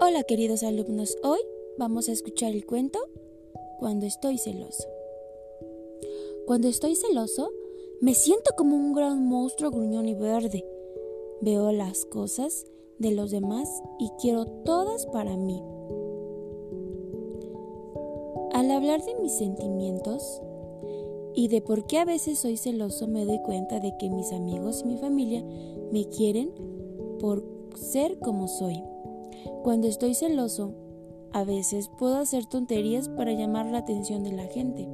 Hola queridos alumnos, hoy vamos a escuchar el cuento Cuando estoy celoso. Cuando estoy celoso, me siento como un gran monstruo gruñón y verde. Veo las cosas de los demás y quiero todas para mí. Al hablar de mis sentimientos y de por qué a veces soy celoso, me doy cuenta de que mis amigos y mi familia me quieren por ser como soy. Cuando estoy celoso, a veces puedo hacer tonterías para llamar la atención de la gente.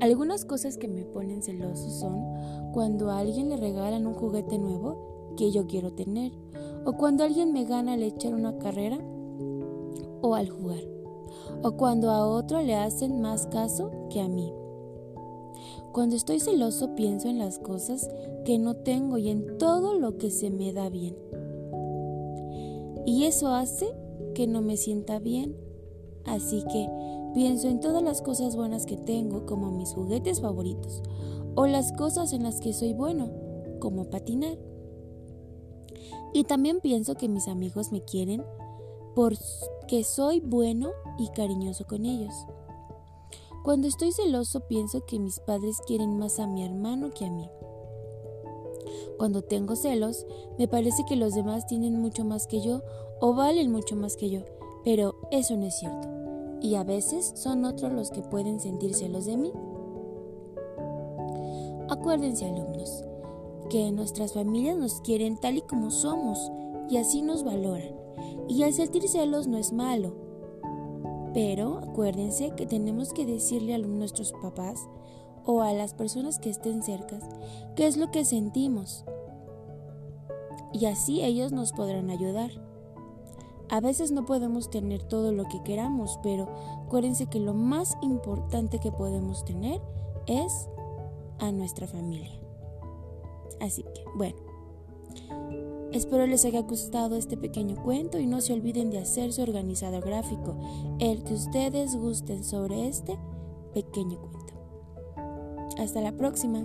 Algunas cosas que me ponen celoso son cuando a alguien le regalan un juguete nuevo que yo quiero tener, o cuando alguien me gana al echar una carrera o al jugar, o cuando a otro le hacen más caso que a mí. Cuando estoy celoso pienso en las cosas que no tengo y en todo lo que se me da bien. Y eso hace que no me sienta bien. Así que pienso en todas las cosas buenas que tengo, como mis juguetes favoritos, o las cosas en las que soy bueno, como patinar. Y también pienso que mis amigos me quieren porque soy bueno y cariñoso con ellos. Cuando estoy celoso pienso que mis padres quieren más a mi hermano que a mí. Cuando tengo celos, me parece que los demás tienen mucho más que yo o valen mucho más que yo, pero eso no es cierto. Y a veces son otros los que pueden sentir celos de mí. Acuérdense alumnos, que nuestras familias nos quieren tal y como somos y así nos valoran. Y el sentir celos no es malo. Pero acuérdense que tenemos que decirle a nuestros papás o a las personas que estén cerca qué es lo que sentimos. Y así ellos nos podrán ayudar. A veces no podemos tener todo lo que queramos, pero acuérdense que lo más importante que podemos tener es a nuestra familia. Así que, bueno, espero les haya gustado este pequeño cuento y no se olviden de hacer su organizador gráfico, el que ustedes gusten sobre este pequeño cuento. Hasta la próxima.